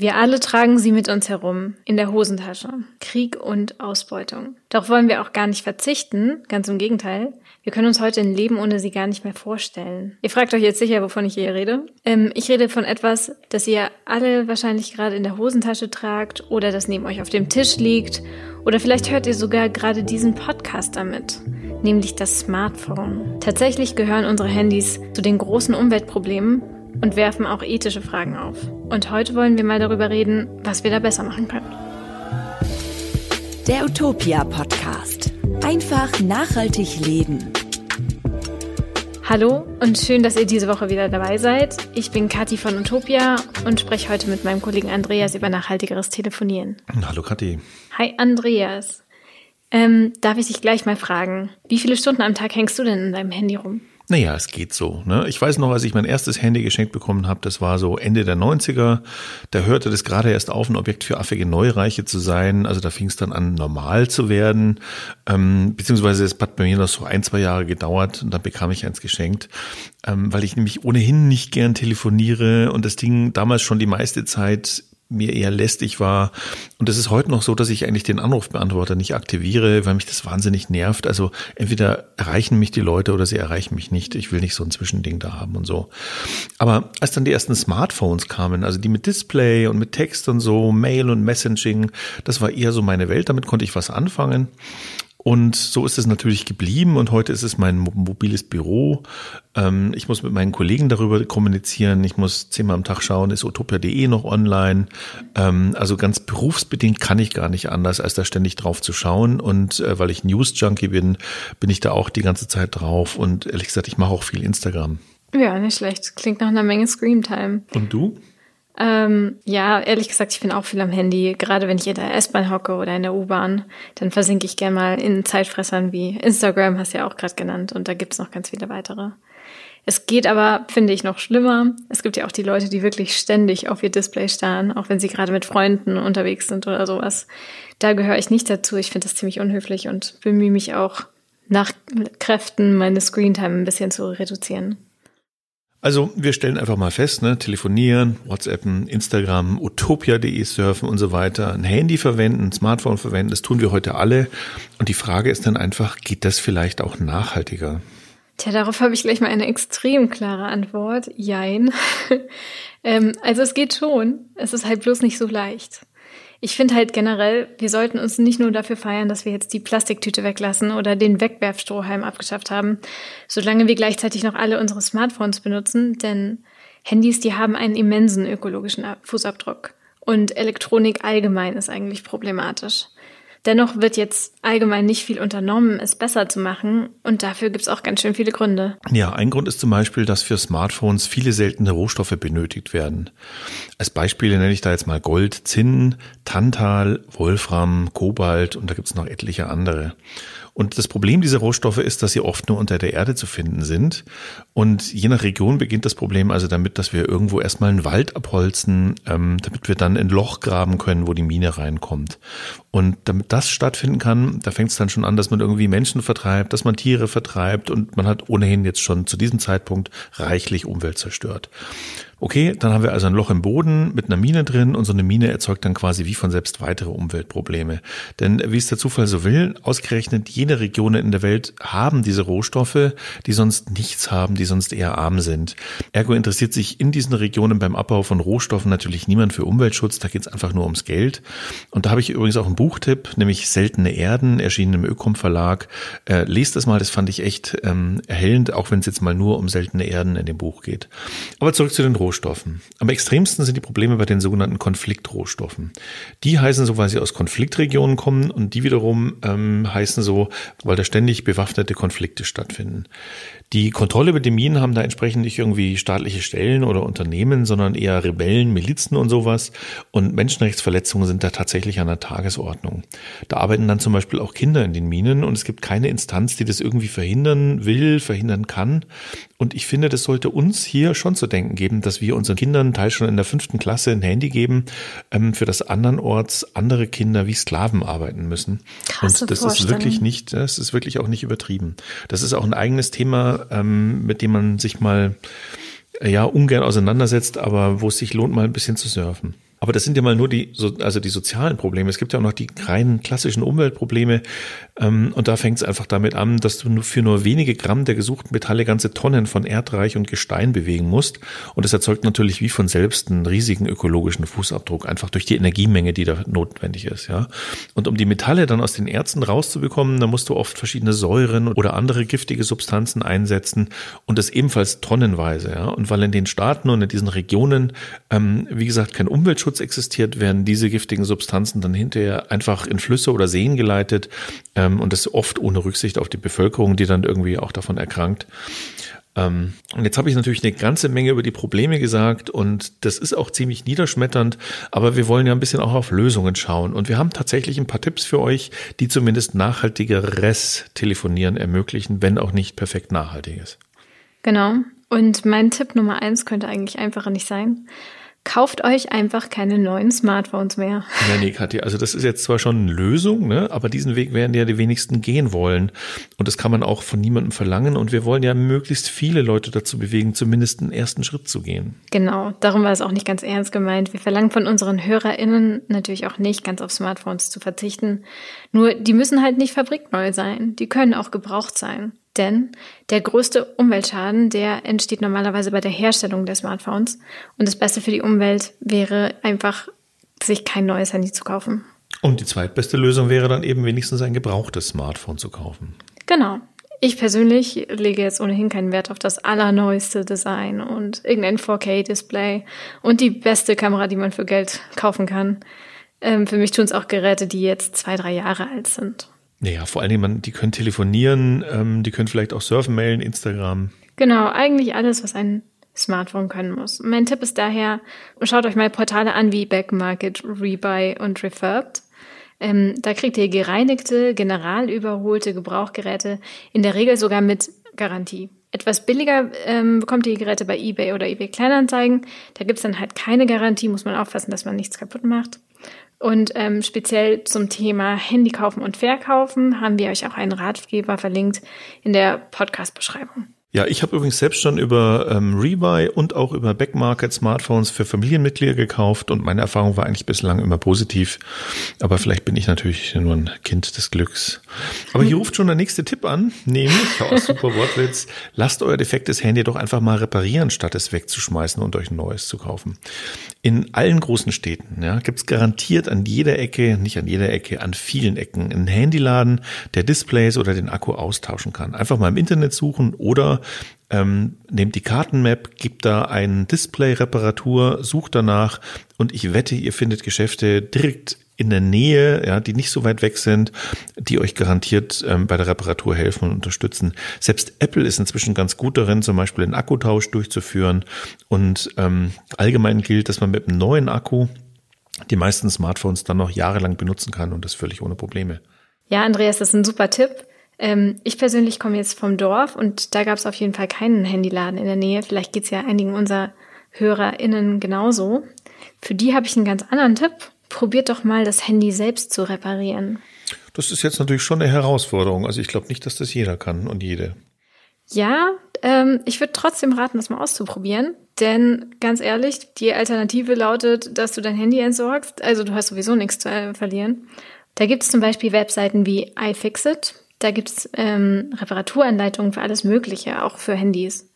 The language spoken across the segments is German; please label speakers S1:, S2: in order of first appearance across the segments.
S1: Wir alle tragen sie mit uns herum, in der Hosentasche. Krieg und Ausbeutung. Doch wollen wir auch gar nicht verzichten, ganz im Gegenteil. Wir können uns heute ein Leben ohne sie gar nicht mehr vorstellen. Ihr fragt euch jetzt sicher, wovon ich hier rede. Ähm, ich rede von etwas, das ihr alle wahrscheinlich gerade in der Hosentasche tragt oder das neben euch auf dem Tisch liegt oder vielleicht hört ihr sogar gerade diesen Podcast damit, nämlich das Smartphone. Tatsächlich gehören unsere Handys zu den großen Umweltproblemen und werfen auch ethische Fragen auf. Und heute wollen wir mal darüber reden, was wir da besser machen können.
S2: Der Utopia Podcast. Einfach nachhaltig leben.
S1: Hallo und schön, dass ihr diese Woche wieder dabei seid. Ich bin Kathi von Utopia und spreche heute mit meinem Kollegen Andreas über nachhaltigeres Telefonieren.
S3: Hallo Kathi.
S1: Hi Andreas. Ähm, darf ich dich gleich mal fragen, wie viele Stunden am Tag hängst du denn in deinem Handy rum?
S3: Naja, es geht so. Ne? Ich weiß noch, als ich mein erstes Handy geschenkt bekommen habe, das war so Ende der 90er. Da hörte das gerade erst auf, ein Objekt für affige Neureiche zu sein. Also da fing es dann an, normal zu werden. Ähm, beziehungsweise es hat bei mir noch so ein, zwei Jahre gedauert und dann bekam ich eins geschenkt, ähm, weil ich nämlich ohnehin nicht gern telefoniere und das Ding damals schon die meiste Zeit mir eher lästig war. Und es ist heute noch so, dass ich eigentlich den Anrufbeantworter nicht aktiviere, weil mich das wahnsinnig nervt. Also entweder erreichen mich die Leute oder sie erreichen mich nicht. Ich will nicht so ein Zwischending da haben und so. Aber als dann die ersten Smartphones kamen, also die mit Display und mit Text und so, Mail und Messaging, das war eher so meine Welt. Damit konnte ich was anfangen. Und so ist es natürlich geblieben und heute ist es mein mobiles Büro. Ähm, ich muss mit meinen Kollegen darüber kommunizieren. Ich muss zehnmal am Tag schauen, ist utopia.de noch online. Ähm, also ganz berufsbedingt kann ich gar nicht anders, als da ständig drauf zu schauen. Und äh, weil ich News-Junkie bin, bin ich da auch die ganze Zeit drauf. Und ehrlich gesagt, ich mache auch viel Instagram.
S1: Ja, nicht schlecht. Klingt nach einer Menge Screamtime.
S3: Und du?
S1: Ähm, ja, ehrlich gesagt, ich bin auch viel am Handy. Gerade wenn ich in der S-Bahn hocke oder in der U-Bahn, dann versinke ich gerne mal in Zeitfressern wie Instagram, hast du ja auch gerade genannt. Und da gibt's noch ganz viele weitere. Es geht aber, finde ich, noch schlimmer. Es gibt ja auch die Leute, die wirklich ständig auf ihr Display starren, auch wenn sie gerade mit Freunden unterwegs sind oder sowas. Da gehöre ich nicht dazu. Ich finde das ziemlich unhöflich und bemühe mich auch nach Kräften meine Screentime ein bisschen zu reduzieren.
S3: Also wir stellen einfach mal fest, ne, telefonieren, WhatsAppen, Instagram, utopia.de surfen und so weiter, ein Handy verwenden, ein Smartphone verwenden, das tun wir heute alle. Und die Frage ist dann einfach, geht das vielleicht auch nachhaltiger?
S1: Tja, darauf habe ich gleich mal eine extrem klare Antwort. Jein. ähm, also es geht schon, es ist halt bloß nicht so leicht. Ich finde halt generell, wir sollten uns nicht nur dafür feiern, dass wir jetzt die Plastiktüte weglassen oder den Wegwerfstrohhalm abgeschafft haben, solange wir gleichzeitig noch alle unsere Smartphones benutzen, denn Handys, die haben einen immensen ökologischen Fußabdruck. Und Elektronik allgemein ist eigentlich problematisch. Dennoch wird jetzt allgemein nicht viel unternommen, es besser zu machen. Und dafür gibt es auch ganz schön viele Gründe.
S3: Ja, ein Grund ist zum Beispiel, dass für Smartphones viele seltene Rohstoffe benötigt werden. Als Beispiele nenne ich da jetzt mal Gold, Zinn, Tantal, Wolfram, Kobalt und da gibt es noch etliche andere. Und das Problem dieser Rohstoffe ist, dass sie oft nur unter der Erde zu finden sind. Und je nach Region beginnt das Problem also damit, dass wir irgendwo erstmal einen Wald abholzen, ähm, damit wir dann ein Loch graben können, wo die Mine reinkommt. Und damit das stattfinden kann, da fängt es dann schon an, dass man irgendwie Menschen vertreibt, dass man Tiere vertreibt und man hat ohnehin jetzt schon zu diesem Zeitpunkt reichlich Umwelt zerstört. Okay, dann haben wir also ein Loch im Boden mit einer Mine drin und so eine Mine erzeugt dann quasi wie von selbst weitere Umweltprobleme. Denn wie es der Zufall so will, ausgerechnet jene Regionen in der Welt haben diese Rohstoffe, die sonst nichts haben, die sonst eher arm sind. Ergo interessiert sich in diesen Regionen beim Abbau von Rohstoffen natürlich niemand für Umweltschutz, da geht es einfach nur ums Geld. Und da habe ich übrigens auch einen Buchtipp, nämlich Seltene Erden, erschienen im Ökom Verlag. Äh, lest das mal, das fand ich echt ähm, erhellend, auch wenn es jetzt mal nur um seltene Erden in dem Buch geht. Aber zurück zu den Rohstoffen. Rohstoffen. Am extremsten sind die Probleme bei den sogenannten Konfliktrohstoffen. Die heißen so, weil sie aus Konfliktregionen kommen und die wiederum ähm, heißen so, weil da ständig bewaffnete Konflikte stattfinden. Die Kontrolle über die Minen haben da entsprechend nicht irgendwie staatliche Stellen oder Unternehmen, sondern eher Rebellen, Milizen und sowas. Und Menschenrechtsverletzungen sind da tatsächlich an der Tagesordnung. Da arbeiten dann zum Beispiel auch Kinder in den Minen und es gibt keine Instanz, die das irgendwie verhindern will, verhindern kann. Und ich finde, das sollte uns hier schon zu denken geben, dass wir unseren Kindern teils schon in der fünften Klasse ein Handy geben, ähm, für das andernorts andere Kinder wie Sklaven arbeiten müssen.
S1: Krasse
S3: und das ist wirklich nicht, das ist wirklich auch nicht übertrieben. Das ist auch ein eigenes Thema, ähm, mit dem man sich mal ja ungern auseinandersetzt, aber wo es sich lohnt, mal ein bisschen zu surfen. Aber das sind ja mal nur die, also die sozialen Probleme. Es gibt ja auch noch die reinen klassischen Umweltprobleme. Ähm, und da fängt es einfach damit an, dass du für nur wenige Gramm der gesuchten Metalle ganze Tonnen von Erdreich und Gestein bewegen musst. Und das erzeugt natürlich wie von selbst einen riesigen ökologischen Fußabdruck, einfach durch die Energiemenge, die da notwendig ist. Ja. Und um die Metalle dann aus den Erzen rauszubekommen, da musst du oft verschiedene Säuren oder andere giftige Substanzen einsetzen und das ebenfalls tonnenweise. Ja. Und weil in den Staaten und in diesen Regionen, ähm, wie gesagt, kein Umweltschutz existiert, werden diese giftigen Substanzen dann hinterher einfach in Flüsse oder Seen geleitet ähm, und das oft ohne Rücksicht auf die Bevölkerung, die dann irgendwie auch davon erkrankt. Ähm, und jetzt habe ich natürlich eine ganze Menge über die Probleme gesagt und das ist auch ziemlich niederschmetternd, aber wir wollen ja ein bisschen auch auf Lösungen schauen und wir haben tatsächlich ein paar Tipps für euch, die zumindest nachhaltigeres Telefonieren ermöglichen, wenn auch nicht perfekt nachhaltiges.
S1: Genau. Und mein Tipp Nummer eins könnte eigentlich einfacher nicht sein. Kauft euch einfach keine neuen Smartphones mehr.
S3: Ja, nee, Katja, also das ist jetzt zwar schon eine Lösung, ne, aber diesen Weg werden ja die wenigsten gehen wollen. Und das kann man auch von niemandem verlangen. Und wir wollen ja möglichst viele Leute dazu bewegen, zumindest einen ersten Schritt zu gehen.
S1: Genau, darum war es auch nicht ganz ernst gemeint. Wir verlangen von unseren HörerInnen natürlich auch nicht, ganz auf Smartphones zu verzichten. Nur, die müssen halt nicht fabrikneu sein. Die können auch gebraucht sein. Denn der größte Umweltschaden, der entsteht normalerweise bei der Herstellung der Smartphones. Und das Beste für die Umwelt wäre einfach, sich kein neues Handy zu kaufen.
S3: Und die zweitbeste Lösung wäre dann eben wenigstens ein gebrauchtes Smartphone zu kaufen.
S1: Genau. Ich persönlich lege jetzt ohnehin keinen Wert auf das allerneueste Design und irgendein 4K-Display und die beste Kamera, die man für Geld kaufen kann. Ähm, für mich tun es auch Geräte, die jetzt zwei, drei Jahre alt sind.
S3: Naja, vor allen Dingen, man, die können telefonieren, ähm, die können vielleicht auch surfen, mailen, Instagram.
S1: Genau, eigentlich alles, was ein Smartphone können muss. Mein Tipp ist daher, schaut euch mal Portale an wie Backmarket, Rebuy und Refurbed. Ähm, da kriegt ihr gereinigte, generalüberholte Gebrauchgeräte, in der Regel sogar mit Garantie. Etwas billiger ähm, bekommt ihr die Geräte bei eBay oder eBay Kleinanzeigen. Da gibt's dann halt keine Garantie, muss man aufpassen, dass man nichts kaputt macht. Und ähm, speziell zum Thema Handy kaufen und verkaufen haben wir euch auch einen Ratgeber verlinkt in der Podcast-Beschreibung.
S3: Ja, ich habe übrigens selbst schon über ähm, Rebuy und auch über Backmarket Smartphones für Familienmitglieder gekauft und meine Erfahrung war eigentlich bislang immer positiv. Aber vielleicht bin ich natürlich nur ein Kind des Glücks. Aber hier ruft schon der nächste Tipp an, nämlich, aus super Wortwitz, lasst euer defektes Handy doch einfach mal reparieren, statt es wegzuschmeißen und euch ein neues zu kaufen. In allen großen Städten ja, gibt es garantiert an jeder Ecke, nicht an jeder Ecke, an vielen Ecken einen Handyladen, der Displays oder den Akku austauschen kann. Einfach mal im Internet suchen oder ähm, nehmt die Kartenmap, gebt da ein Display-Reparatur, sucht danach und ich wette, ihr findet Geschäfte direkt in der Nähe, ja, die nicht so weit weg sind, die euch garantiert ähm, bei der Reparatur helfen und unterstützen. Selbst Apple ist inzwischen ganz gut darin, zum Beispiel einen Akkutausch durchzuführen. Und ähm, allgemein gilt, dass man mit einem neuen Akku die meisten Smartphones dann noch jahrelang benutzen kann und das völlig ohne Probleme.
S1: Ja, Andreas, das ist ein super Tipp. Ähm, ich persönlich komme jetzt vom Dorf und da gab es auf jeden Fall keinen Handyladen in der Nähe. Vielleicht geht es ja einigen unserer HörerInnen genauso. Für die habe ich einen ganz anderen Tipp. Probiert doch mal das Handy selbst zu reparieren.
S3: Das ist jetzt natürlich schon eine Herausforderung. Also ich glaube nicht, dass das jeder kann und jede.
S1: Ja, ähm, ich würde trotzdem raten, das mal auszuprobieren. Denn ganz ehrlich, die Alternative lautet, dass du dein Handy entsorgst. Also du hast sowieso nichts zu äh, verlieren. Da gibt es zum Beispiel Webseiten wie iFixit. Da gibt es ähm, Reparaturanleitungen für alles Mögliche, auch für Handys.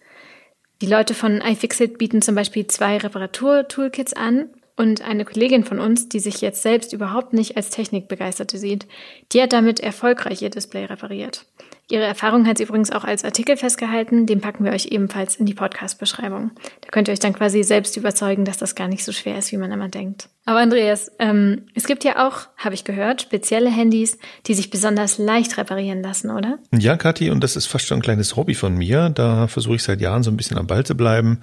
S1: Die Leute von iFixit bieten zum Beispiel zwei Reparatur-Toolkits an und eine Kollegin von uns, die sich jetzt selbst überhaupt nicht als Technikbegeisterte sieht, die hat damit erfolgreich ihr Display repariert. Ihre Erfahrung hat sie übrigens auch als Artikel festgehalten, den packen wir euch ebenfalls in die Podcast-Beschreibung. Da könnt ihr euch dann quasi selbst überzeugen, dass das gar nicht so schwer ist, wie man immer denkt. Aber Andreas, ähm, es gibt ja auch, habe ich gehört, spezielle Handys, die sich besonders leicht reparieren lassen, oder?
S3: Ja, Kathi, und das ist fast schon ein kleines Hobby von mir. Da versuche ich seit Jahren so ein bisschen am Ball zu bleiben.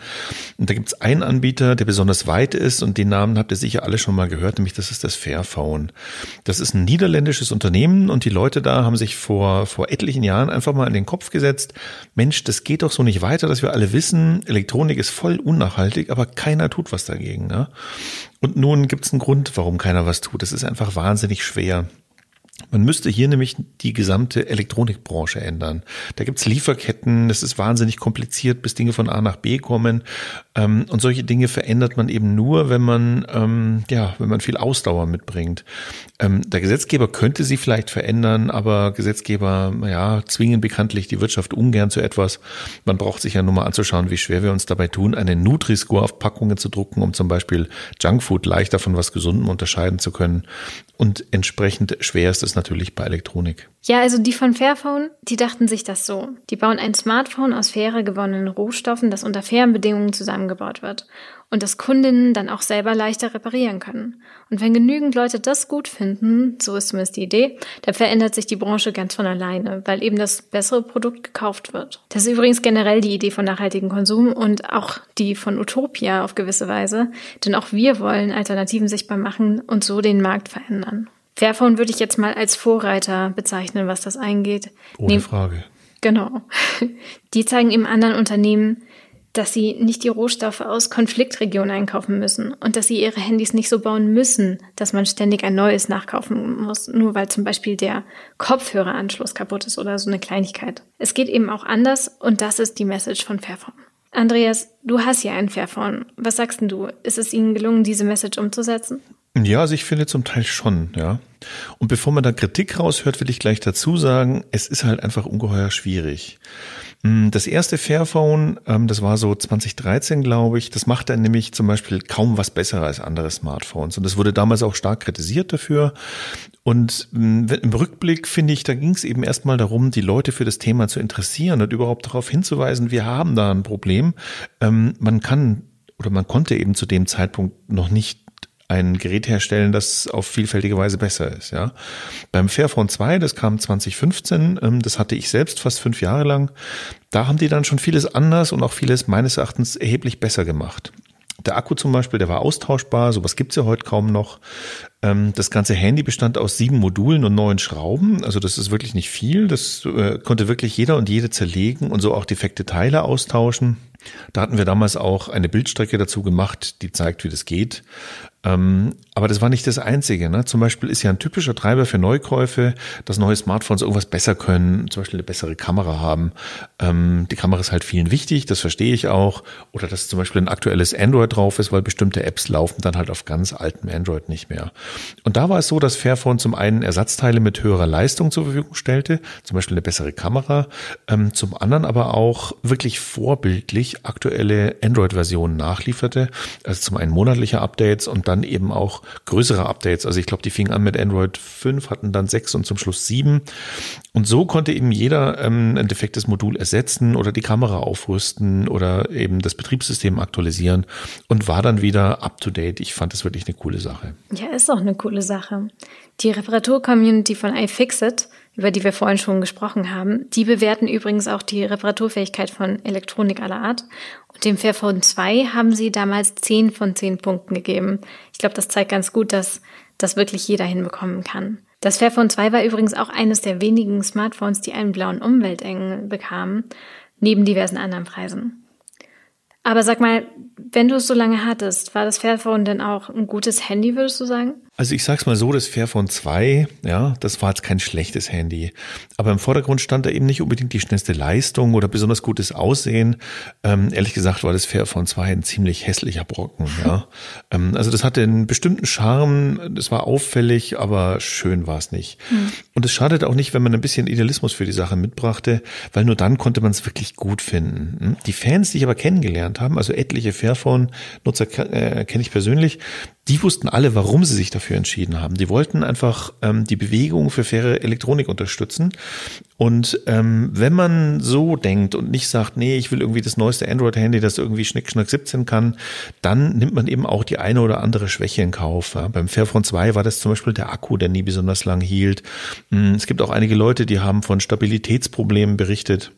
S3: Und da gibt es einen Anbieter, der besonders weit ist und den Namen habt ihr sicher alle schon mal gehört, nämlich das ist das Fairphone. Das ist ein niederländisches Unternehmen und die Leute da haben sich vor, vor etlichen Jahren einfach mal in den Kopf gesetzt, Mensch, das geht doch so nicht weiter, dass wir alle wissen, Elektronik ist voll unnachhaltig, aber keiner tut was dagegen. Ne? Und nun gibt es einen Grund, warum keiner was tut. Es ist einfach wahnsinnig schwer. Man müsste hier nämlich die gesamte Elektronikbranche ändern. Da gibt's Lieferketten, es ist wahnsinnig kompliziert, bis Dinge von A nach B kommen. Ähm, und solche Dinge verändert man eben nur, wenn man, ähm, ja, wenn man viel Ausdauer mitbringt. Ähm, der Gesetzgeber könnte sie vielleicht verändern, aber Gesetzgeber, ja, zwingen bekanntlich die Wirtschaft ungern zu etwas. Man braucht sich ja nur mal anzuschauen, wie schwer wir uns dabei tun, eine Nutri-Score auf Packungen zu drucken, um zum Beispiel Junkfood leichter von was Gesundem unterscheiden zu können. Und entsprechend schwer ist es natürlich bei Elektronik.
S1: Ja, also die von Fairphone, die dachten sich das so. Die bauen ein Smartphone aus fairer gewonnenen Rohstoffen, das unter fairen Bedingungen zusammengebaut wird und das Kundinnen dann auch selber leichter reparieren können. Und wenn genügend Leute das gut finden, so ist zumindest die Idee, dann verändert sich die Branche ganz von alleine, weil eben das bessere Produkt gekauft wird. Das ist übrigens generell die Idee von nachhaltigem Konsum und auch die von Utopia auf gewisse Weise, denn auch wir wollen Alternativen sichtbar machen und so den Markt verändern. Fairphone würde ich jetzt mal als Vorreiter bezeichnen, was das eingeht.
S3: Ohne Nehm Frage.
S1: Genau. Die zeigen eben anderen Unternehmen, dass sie nicht die Rohstoffe aus Konfliktregionen einkaufen müssen und dass sie ihre Handys nicht so bauen müssen, dass man ständig ein neues nachkaufen muss, nur weil zum Beispiel der Kopfhöreranschluss kaputt ist oder so eine Kleinigkeit. Es geht eben auch anders und das ist die Message von Fairphone. Andreas, du hast ja ein Fairphone. Was sagst denn du? Ist es Ihnen gelungen, diese Message umzusetzen?
S3: Ja, also ich finde zum Teil schon, ja. Und bevor man da Kritik raushört, will ich gleich dazu sagen, es ist halt einfach ungeheuer schwierig. Hm, das erste Fairphone, ähm, das war so 2013, glaube ich, das machte nämlich zum Beispiel kaum was besser als andere Smartphones. Und das wurde damals auch stark kritisiert dafür. Und hm, im Rückblick finde ich, da ging es eben erstmal darum, die Leute für das Thema zu interessieren und überhaupt darauf hinzuweisen, wir haben da ein Problem. Ähm, man kann oder man konnte eben zu dem Zeitpunkt noch nicht ein Gerät herstellen, das auf vielfältige Weise besser ist. Ja, beim Fairphone 2, das kam 2015, ähm, das hatte ich selbst fast fünf Jahre lang. Da haben die dann schon vieles anders und auch vieles meines Erachtens erheblich besser gemacht. Der Akku zum Beispiel, der war austauschbar, sowas gibt's ja heute kaum noch. Ähm, das ganze Handy bestand aus sieben Modulen und neun Schrauben. Also das ist wirklich nicht viel. Das äh, konnte wirklich jeder und jede zerlegen und so auch defekte Teile austauschen. Da hatten wir damals auch eine Bildstrecke dazu gemacht, die zeigt, wie das geht. Ähm, aber das war nicht das Einzige. Ne? Zum Beispiel ist ja ein typischer Treiber für Neukäufe, dass neue Smartphones irgendwas besser können, zum Beispiel eine bessere Kamera haben. Ähm, die Kamera ist halt vielen wichtig, das verstehe ich auch. Oder dass zum Beispiel ein aktuelles Android drauf ist, weil bestimmte Apps laufen dann halt auf ganz altem Android nicht mehr. Und da war es so, dass Fairphone zum einen Ersatzteile mit höherer Leistung zur Verfügung stellte, zum Beispiel eine bessere Kamera, ähm, zum anderen aber auch wirklich vorbildlich aktuelle Android-Versionen nachlieferte. Also zum einen monatliche Updates und dann eben auch größere Updates. Also ich glaube, die fingen an mit Android 5, hatten dann 6 und zum Schluss 7. Und so konnte eben jeder ähm, ein defektes Modul ersetzen oder die Kamera aufrüsten oder eben das Betriebssystem aktualisieren und war dann wieder up to date. Ich fand das wirklich eine coole Sache.
S1: Ja, ist auch eine coole Sache. Die Reparatur-Community von iFixit, über die wir vorhin schon gesprochen haben, die bewerten übrigens auch die Reparaturfähigkeit von Elektronik aller Art. Und dem Fairphone 2 haben sie damals 10 von 10 Punkten gegeben. Ich glaube, das zeigt ganz gut, dass das wirklich jeder hinbekommen kann. Das Fairphone 2 war übrigens auch eines der wenigen Smartphones, die einen blauen Umweltengel bekamen, neben diversen anderen Preisen. Aber sag mal, wenn du es so lange hattest, war das Fairphone denn auch ein gutes Handy, würdest du sagen?
S3: Also ich sag's mal so, das Fairphone 2, ja, das war jetzt kein schlechtes Handy. Aber im Vordergrund stand da eben nicht unbedingt die schnellste Leistung oder besonders gutes Aussehen. Ähm, ehrlich gesagt war das Fairphone 2 ein ziemlich hässlicher Brocken, ja. ähm, also das hatte einen bestimmten Charme, das war auffällig, aber schön war es nicht. Mhm. Und es schadet auch nicht, wenn man ein bisschen Idealismus für die Sache mitbrachte, weil nur dann konnte man es wirklich gut finden. Hm? Die Fans, die ich aber kennengelernt haben, also etliche Fairphone-Nutzer äh, kenne ich persönlich, die wussten alle, warum sie sich dafür entschieden haben. Die wollten einfach ähm, die Bewegung für faire Elektronik unterstützen. Und ähm, wenn man so denkt und nicht sagt, nee, ich will irgendwie das neueste Android-Handy, das irgendwie Schnick, Schnack 17 kann, dann nimmt man eben auch die eine oder andere Schwäche in Kauf. Ja. Beim Fairphone 2 war das zum Beispiel der Akku, der nie besonders lang hielt. Hm, es gibt auch einige Leute, die haben von Stabilitätsproblemen berichtet.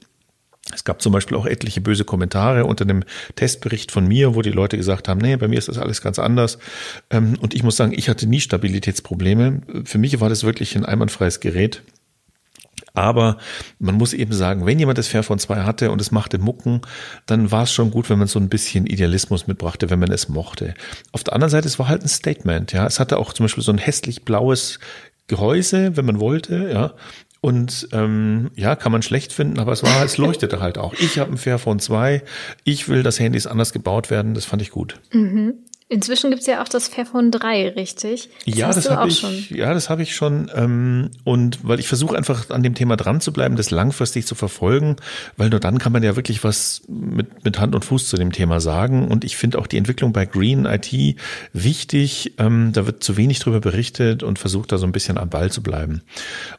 S3: Es gab zum Beispiel auch etliche böse Kommentare unter dem Testbericht von mir, wo die Leute gesagt haben, nee, bei mir ist das alles ganz anders. Ähm, und ich muss sagen, ich hatte nie Stabilitätsprobleme. Für mich war das wirklich ein einwandfreies Gerät. Aber man muss eben sagen, wenn jemand das Fairphone 2 hatte und es machte Mucken, dann war es schon gut, wenn man so ein bisschen Idealismus mitbrachte, wenn man es mochte. Auf der anderen Seite, es war halt ein Statement, ja. Es hatte auch zum Beispiel so ein hässlich blaues Gehäuse, wenn man wollte, ja. Und ähm, ja, kann man schlecht finden, aber es war, es leuchtete halt auch. Ich habe ein Fairphone 2, ich will, dass Handys anders gebaut werden, das fand ich gut.
S1: Mhm. Inzwischen gibt's ja auch das Fairphone 3, richtig?
S3: Das ja, das habe ich, schon. ja, das habe ich schon. Ähm, und weil ich versuche einfach an dem Thema dran zu bleiben, das langfristig zu verfolgen, weil nur dann kann man ja wirklich was mit, mit Hand und Fuß zu dem Thema sagen. Und ich finde auch die Entwicklung bei Green IT wichtig. Ähm, da wird zu wenig drüber berichtet und versucht da so ein bisschen am Ball zu bleiben.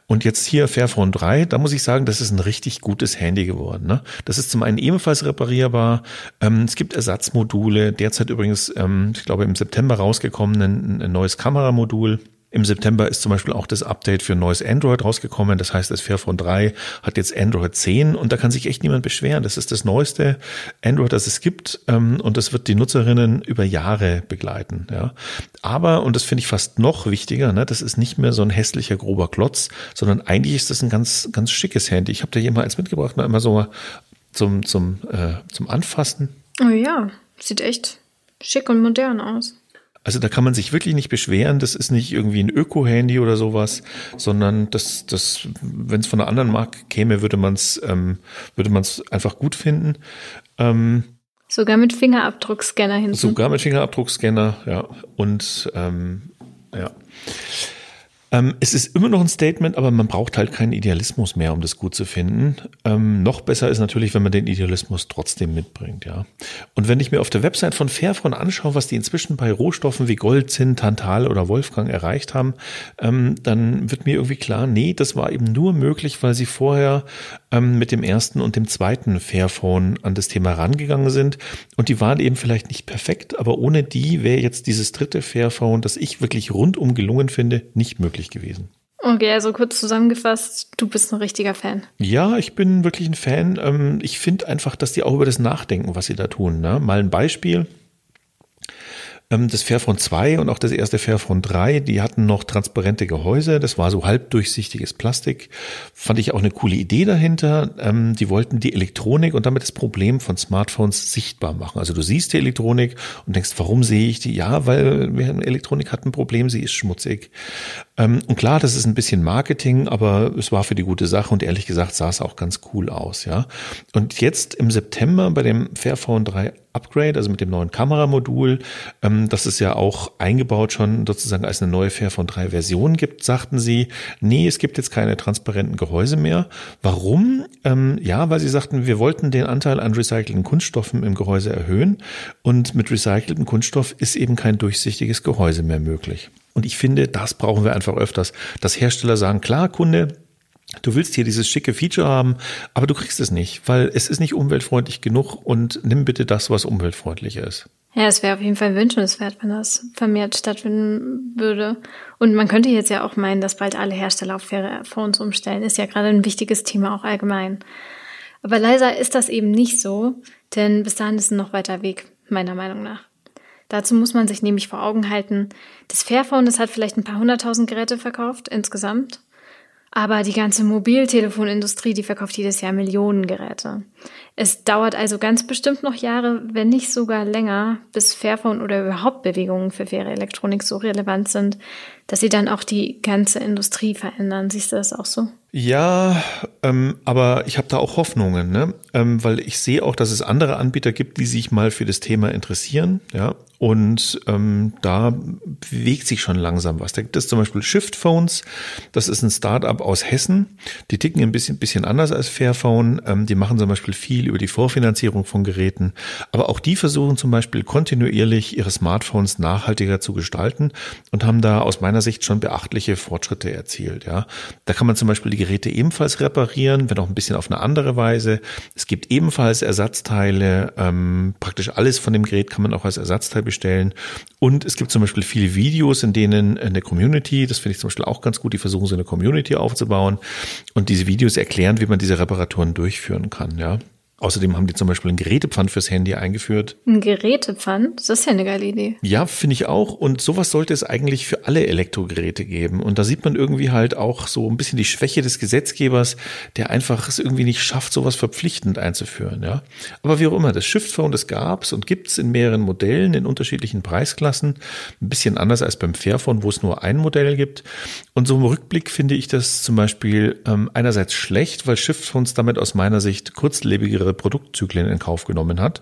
S3: Und jetzt hier Fairphone 3, da muss ich sagen, das ist ein richtig gutes Handy geworden. Ne? Das ist zum einen ebenfalls reparierbar. Ähm, es gibt Ersatzmodule, derzeit übrigens ähm, ich glaube, im September rausgekommen, ein, ein neues Kameramodul. Im September ist zum Beispiel auch das Update für neues Android rausgekommen. Das heißt, das Fairphone 3 hat jetzt Android 10 und da kann sich echt niemand beschweren. Das ist das neueste Android, das es gibt ähm, und das wird die Nutzerinnen über Jahre begleiten. Ja. Aber, und das finde ich fast noch wichtiger, ne, das ist nicht mehr so ein hässlicher, grober Klotz, sondern eigentlich ist das ein ganz, ganz schickes Handy. Ich habe da eins mitgebracht, mal immer so zum, zum, äh, zum Anfassen.
S1: Oh ja, sieht echt schick und modern aus.
S3: Also da kann man sich wirklich nicht beschweren. Das ist nicht irgendwie ein Öko-Handy oder sowas, sondern das, das, wenn es von einer anderen Marke käme, würde man es, ähm, würde man es einfach gut finden. Ähm,
S1: sogar mit Fingerabdruckscanner hinten.
S3: Sogar mit Fingerabdruckscanner, ja. Und ähm, ja. Ähm, es ist immer noch ein Statement, aber man braucht halt keinen Idealismus mehr, um das gut zu finden. Ähm, noch besser ist natürlich, wenn man den Idealismus trotzdem mitbringt, ja. Und wenn ich mir auf der Website von Fairphone anschaue, was die inzwischen bei Rohstoffen wie Gold, Zinn, Tantal oder Wolfgang erreicht haben, ähm, dann wird mir irgendwie klar, nee, das war eben nur möglich, weil sie vorher ähm, mit dem ersten und dem zweiten Fairphone an das Thema rangegangen sind. Und die waren eben vielleicht nicht perfekt, aber ohne die wäre jetzt dieses dritte Fairphone, das ich wirklich rundum gelungen finde, nicht möglich gewesen.
S1: Okay, also kurz zusammengefasst, du bist ein richtiger Fan.
S3: Ja, ich bin wirklich ein Fan. Ähm, ich finde einfach, dass die auch über das nachdenken, was sie da tun. Ne? Mal ein Beispiel. Ähm, das Fairphone 2 und auch das erste Fairphone 3, die hatten noch transparente Gehäuse. Das war so halbdurchsichtiges Plastik. Fand ich auch eine coole Idee dahinter. Ähm, die wollten die Elektronik und damit das Problem von Smartphones sichtbar machen. Also du siehst die Elektronik und denkst, warum sehe ich die? Ja, weil Elektronik hat ein Problem, sie ist schmutzig. Ähm, und klar, das ist ein bisschen Marketing, aber es war für die gute Sache und ehrlich gesagt sah es auch ganz cool aus, ja. Und jetzt im September bei dem Fairphone 3 Upgrade, also mit dem neuen Kameramodul, ähm, das es ja auch eingebaut schon sozusagen als eine neue Fairphone 3 Version gibt, sagten sie, nee, es gibt jetzt keine transparenten Gehäuse mehr. Warum? Ähm, ja, weil sie sagten, wir wollten den Anteil an recycelten Kunststoffen im Gehäuse erhöhen und mit recyceltem Kunststoff ist eben kein durchsichtiges Gehäuse mehr möglich. Und ich finde, das brauchen wir einfach öfters, dass Hersteller sagen, klar, Kunde, Du willst hier dieses schicke Feature haben, aber du kriegst es nicht, weil es ist nicht umweltfreundlich genug und nimm bitte das, was umweltfreundlicher ist.
S1: Ja, es wäre auf jeden Fall wünschenswert, wenn das vermehrt stattfinden würde. Und man könnte jetzt ja auch meinen, dass bald alle Hersteller auf faire Phones umstellen. Ist ja gerade ein wichtiges Thema auch allgemein. Aber leider ist das eben nicht so, denn bis dahin ist ein noch weiter Weg, meiner Meinung nach. Dazu muss man sich nämlich vor Augen halten, das Fairphone, das hat vielleicht ein paar hunderttausend Geräte verkauft insgesamt. Aber die ganze Mobiltelefonindustrie, die verkauft jedes Jahr Millionen Geräte. Es dauert also ganz bestimmt noch Jahre, wenn nicht sogar länger, bis Fairphone oder überhaupt Bewegungen für faire Elektronik so relevant sind, dass sie dann auch die ganze Industrie verändern. Siehst du das auch so?
S3: Ja, ähm, aber ich habe da auch Hoffnungen, ne? ähm, weil ich sehe auch, dass es andere Anbieter gibt, die sich mal für das Thema interessieren, ja, und ähm, da bewegt sich schon langsam was. Da gibt es zum Beispiel Shift Phones, das ist ein Startup aus Hessen, die ticken ein bisschen, bisschen anders als Fairphone, ähm, die machen zum Beispiel viel über die Vorfinanzierung von Geräten, aber auch die versuchen zum Beispiel kontinuierlich ihre Smartphones nachhaltiger zu gestalten und haben da aus meiner Sicht schon beachtliche Fortschritte erzielt, ja. Da kann man zum Beispiel die Geräte ebenfalls reparieren, wenn auch ein bisschen auf eine andere Weise. Es gibt ebenfalls Ersatzteile. Ähm, praktisch alles von dem Gerät kann man auch als Ersatzteil bestellen. Und es gibt zum Beispiel viele Videos, in denen eine Community, das finde ich zum Beispiel auch ganz gut, die versuchen so eine Community aufzubauen und diese Videos erklären, wie man diese Reparaturen durchführen kann. Ja. Außerdem haben die zum Beispiel ein Gerätepfand fürs Handy eingeführt.
S1: Ein Gerätepfand? Das ist ja eine geile Idee.
S3: Ja, finde ich auch. Und sowas sollte es eigentlich für alle Elektrogeräte geben. Und da sieht man irgendwie halt auch so ein bisschen die Schwäche des Gesetzgebers, der einfach es irgendwie nicht schafft, sowas verpflichtend einzuführen. Ja, aber wie auch immer, das Shift-Phone, das gab's und gibt's in mehreren Modellen in unterschiedlichen Preisklassen. Ein bisschen anders als beim Fairphone, wo es nur ein Modell gibt. Und so im Rückblick finde ich das zum Beispiel ähm, einerseits schlecht, weil Shift-Phones damit aus meiner Sicht kurzlebigere Produktzyklen in Kauf genommen hat.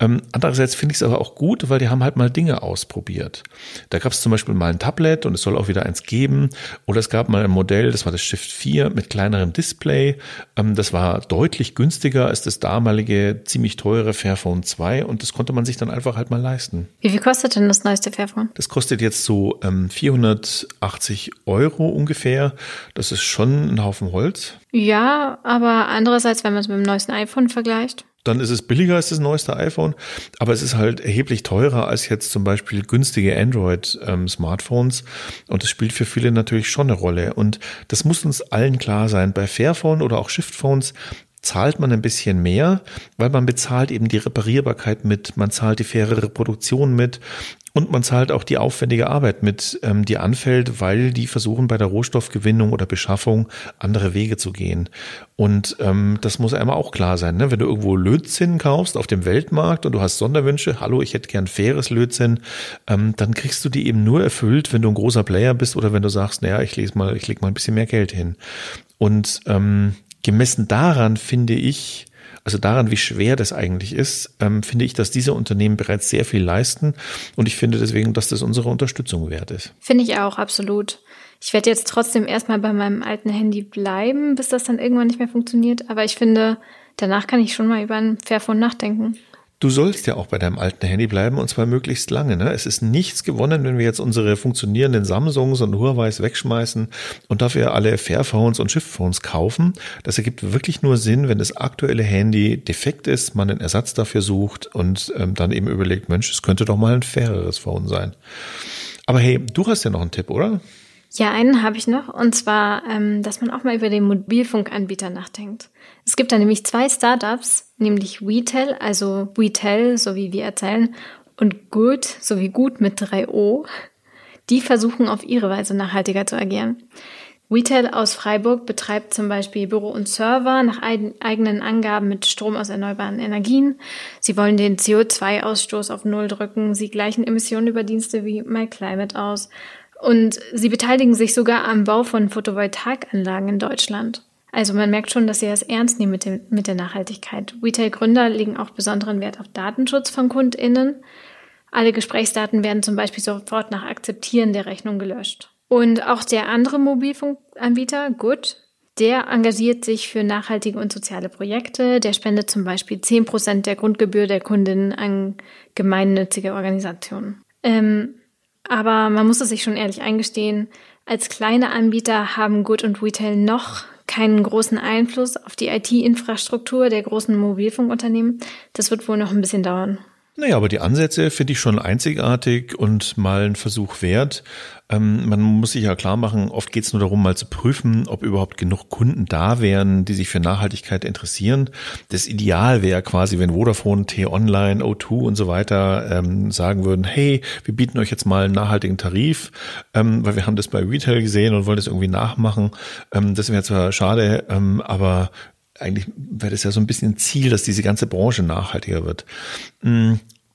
S3: Ähm, andererseits finde ich es aber auch gut, weil die haben halt mal Dinge ausprobiert. Da gab es zum Beispiel mal ein Tablet und es soll auch wieder eins geben. Oder es gab mal ein Modell, das war das Shift 4 mit kleinerem Display. Ähm, das war deutlich günstiger als das damalige ziemlich teure Fairphone 2 und das konnte man sich dann einfach halt mal leisten.
S1: Wie viel kostet denn das neueste Fairphone?
S3: Das kostet jetzt so ähm, 480 Euro ungefähr. Das ist schon ein Haufen Holz.
S1: Ja, aber andererseits, wenn man es mit dem neuesten iPhone vergleicht.
S3: Dann ist es billiger als das neueste iPhone, aber es ist halt erheblich teurer als jetzt zum Beispiel günstige Android-Smartphones. Ähm, und das spielt für viele natürlich schon eine Rolle. Und das muss uns allen klar sein. Bei Fairphone oder auch Shiftphones zahlt man ein bisschen mehr, weil man bezahlt eben die Reparierbarkeit mit, man zahlt die faire Reproduktion mit und man zahlt auch die aufwendige Arbeit mit, ähm, die anfällt, weil die versuchen bei der Rohstoffgewinnung oder Beschaffung andere Wege zu gehen. Und ähm, das muss einmal auch klar sein. Ne? Wenn du irgendwo Lötzinn kaufst auf dem Weltmarkt und du hast Sonderwünsche, hallo, ich hätte gern faires Lötzinn, ähm, dann kriegst du die eben nur erfüllt, wenn du ein großer Player bist oder wenn du sagst, naja, ich lese mal, ich leg mal ein bisschen mehr Geld hin. Und ähm, gemessen daran finde ich, also daran, wie schwer das eigentlich ist, ähm, finde ich, dass diese Unternehmen bereits sehr viel leisten. Und ich finde deswegen, dass das unsere Unterstützung wert ist.
S1: Finde ich auch, absolut. Ich werde jetzt trotzdem erstmal bei meinem alten Handy bleiben, bis das dann irgendwann nicht mehr funktioniert. Aber ich finde, danach kann ich schon mal über ein Fairphone nachdenken.
S3: Du sollst ja auch bei deinem alten Handy bleiben und zwar möglichst lange. Ne? Es ist nichts gewonnen, wenn wir jetzt unsere funktionierenden Samsungs und Huawei's wegschmeißen und dafür alle Fairphones und Shiftphones kaufen. Das ergibt wirklich nur Sinn, wenn das aktuelle Handy defekt ist, man einen Ersatz dafür sucht und ähm, dann eben überlegt, Mensch, es könnte doch mal ein faireres Phone sein. Aber hey, du hast ja noch einen Tipp, oder?
S1: Ja, einen habe ich noch, und zwar, ähm, dass man auch mal über den Mobilfunkanbieter nachdenkt. Es gibt da nämlich zwei Startups, nämlich WeTel, also WeTel, so wie wir erzählen, und Good, so wie gut mit 3 O. Die versuchen auf ihre Weise nachhaltiger zu agieren. WeTel aus Freiburg betreibt zum Beispiel Büro und Server nach eigenen Angaben mit Strom aus erneuerbaren Energien. Sie wollen den CO2-Ausstoß auf Null drücken. Sie gleichen Emissionen über Dienste wie MyClimate aus und sie beteiligen sich sogar am Bau von Photovoltaikanlagen in Deutschland. Also man merkt schon, dass sie das ernst nehmen mit, dem, mit der Nachhaltigkeit. Retail-Gründer legen auch besonderen Wert auf Datenschutz von KundInnen. Alle Gesprächsdaten werden zum Beispiel sofort nach Akzeptieren der Rechnung gelöscht. Und auch der andere Mobilfunkanbieter, Good, der engagiert sich für nachhaltige und soziale Projekte. Der spendet zum Beispiel 10% der Grundgebühr der Kundinnen an gemeinnützige Organisationen. Ähm, aber man muss es sich schon ehrlich eingestehen, als kleine Anbieter haben Good und Retail noch keinen großen Einfluss auf die IT-Infrastruktur der großen Mobilfunkunternehmen. Das wird wohl noch ein bisschen dauern.
S3: Naja, aber die Ansätze finde ich schon einzigartig und mal ein Versuch wert. Ähm, man muss sich ja klar machen, oft geht es nur darum, mal zu prüfen, ob überhaupt genug Kunden da wären, die sich für Nachhaltigkeit interessieren. Das Ideal wäre quasi, wenn Vodafone, T-Online, O2 und so weiter ähm, sagen würden, hey, wir bieten euch jetzt mal einen nachhaltigen Tarif, ähm, weil wir haben das bei Retail gesehen und wollen das irgendwie nachmachen. Ähm, das wäre zwar schade, ähm, aber eigentlich wäre das ja so ein bisschen Ziel, dass diese ganze Branche nachhaltiger wird.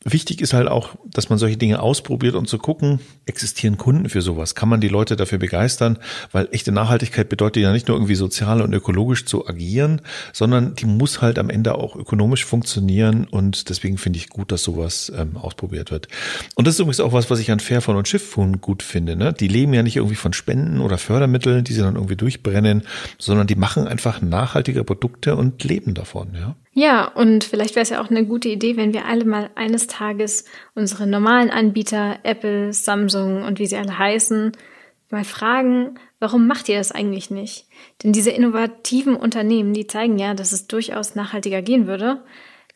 S3: Wichtig ist halt auch, dass man solche Dinge ausprobiert, um zu gucken, existieren Kunden für sowas? Kann man die Leute dafür begeistern? Weil echte Nachhaltigkeit bedeutet ja nicht nur irgendwie sozial und ökologisch zu agieren, sondern die muss halt am Ende auch ökonomisch funktionieren und deswegen finde ich gut, dass sowas ähm, ausprobiert wird. Und das ist übrigens auch was, was ich an Fairphone und Schiffphone gut finde. Ne? Die leben ja nicht irgendwie von Spenden oder Fördermitteln, die sie dann irgendwie durchbrennen, sondern die machen einfach nachhaltige Produkte und leben davon. Ja.
S1: Ja, und vielleicht wäre es ja auch eine gute Idee, wenn wir alle mal eines Tages unsere normalen Anbieter, Apple, Samsung und wie sie alle heißen, mal fragen, warum macht ihr das eigentlich nicht? Denn diese innovativen Unternehmen, die zeigen ja, dass es durchaus nachhaltiger gehen würde,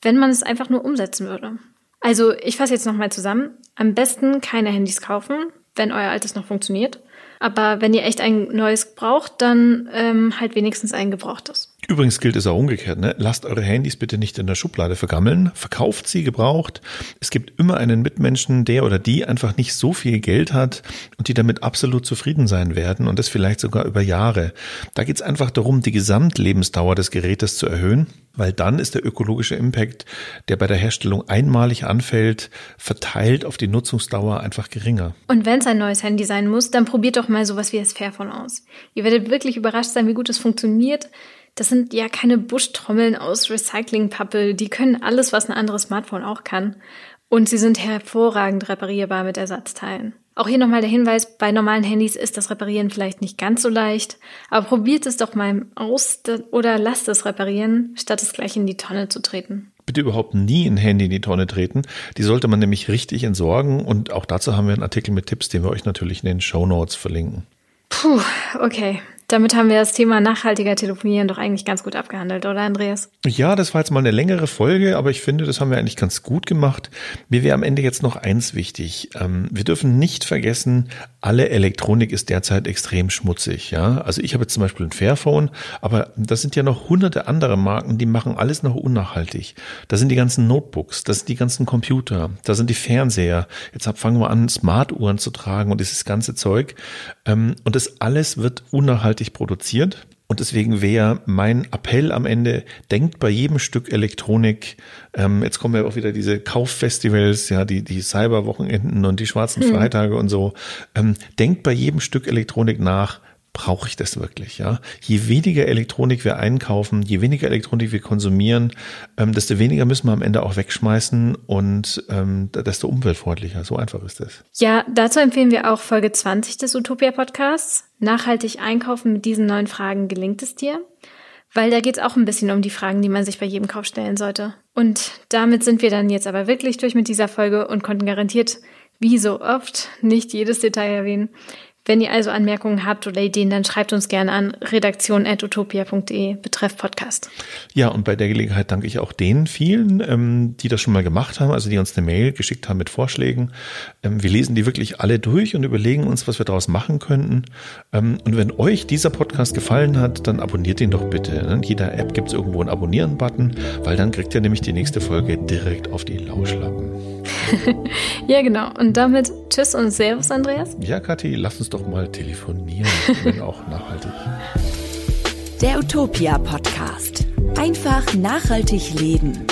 S1: wenn man es einfach nur umsetzen würde. Also, ich fasse jetzt nochmal zusammen. Am besten keine Handys kaufen, wenn euer altes noch funktioniert. Aber wenn ihr echt ein neues braucht, dann ähm, halt wenigstens ein gebrauchtes.
S3: Übrigens gilt es auch umgekehrt. Ne? Lasst eure Handys bitte nicht in der Schublade vergammeln. Verkauft sie gebraucht. Es gibt immer einen Mitmenschen, der oder die einfach nicht so viel Geld hat und die damit absolut zufrieden sein werden und das vielleicht sogar über Jahre. Da geht es einfach darum, die Gesamtlebensdauer des Gerätes zu erhöhen, weil dann ist der ökologische Impact, der bei der Herstellung einmalig anfällt, verteilt auf die Nutzungsdauer einfach geringer.
S1: Und wenn es ein neues Handy sein muss, dann probiert doch mal sowas wie das Fairphone aus. Ihr werdet wirklich überrascht sein, wie gut es funktioniert. Das sind ja keine Buschtrommeln aus Recyclingpappe. Die können alles, was ein anderes Smartphone auch kann. Und sie sind hervorragend reparierbar mit Ersatzteilen. Auch hier nochmal der Hinweis, bei normalen Handys ist das Reparieren vielleicht nicht ganz so leicht, aber probiert es doch mal aus oder lasst es reparieren, statt es gleich in die Tonne zu treten.
S3: Bitte überhaupt nie ein Handy in die Tonne treten. Die sollte man nämlich richtig entsorgen und auch dazu haben wir einen Artikel mit Tipps, den wir euch natürlich in den Show Notes verlinken.
S1: Puh, okay. Damit haben wir das Thema nachhaltiger Telefonieren doch eigentlich ganz gut abgehandelt, oder Andreas?
S3: Ja, das war jetzt mal eine längere Folge, aber ich finde, das haben wir eigentlich ganz gut gemacht. Mir wäre am Ende jetzt noch eins wichtig. Ähm, wir dürfen nicht vergessen, alle Elektronik ist derzeit extrem schmutzig. Ja, also ich habe jetzt zum Beispiel ein Fairphone, aber das sind ja noch hunderte andere Marken, die machen alles noch unnachhaltig. Da sind die ganzen Notebooks, das sind die ganzen Computer, da sind die Fernseher. Jetzt fangen wir an, Smartuhren zu tragen und dieses ganze Zeug. Ähm, und das alles wird unnachhaltig produziert. Und deswegen wäre mein Appell am Ende, denkt bei jedem Stück Elektronik, ähm, jetzt kommen ja auch wieder diese Kauffestivals, ja, die, die Cyberwochenenden und die schwarzen hm. Freitage und so, ähm, denkt bei jedem Stück Elektronik nach, brauche ich das wirklich? Ja, je weniger Elektronik wir einkaufen, je weniger Elektronik wir konsumieren, ähm, desto weniger müssen wir am Ende auch wegschmeißen und ähm, desto umweltfreundlicher. So einfach ist das.
S1: Ja, dazu empfehlen wir auch Folge 20 des Utopia Podcasts. Nachhaltig einkaufen mit diesen neuen Fragen gelingt es dir? Weil da geht es auch ein bisschen um die Fragen, die man sich bei jedem Kauf stellen sollte. Und damit sind wir dann jetzt aber wirklich durch mit dieser Folge und konnten garantiert, wie so oft, nicht jedes Detail erwähnen. Wenn ihr also Anmerkungen habt oder Ideen, dann schreibt uns gerne an redaktion.utopia.de betreff Podcast.
S3: Ja, und bei der Gelegenheit danke ich auch den vielen, ähm, die das schon mal gemacht haben, also die uns eine Mail geschickt haben mit Vorschlägen. Ähm, wir lesen die wirklich alle durch und überlegen uns, was wir daraus machen könnten. Ähm, und wenn euch dieser Podcast gefallen hat, dann abonniert ihn doch bitte. In jeder App gibt es irgendwo einen Abonnieren-Button, weil dann kriegt ihr nämlich die nächste Folge direkt auf die Lauschlappen.
S1: ja, genau. Und damit tschüss und servus, Andreas.
S3: Ja, Kathi, lass uns doch mal telefonieren, wenn auch nachhaltig.
S2: Der Utopia Podcast. Einfach nachhaltig leben.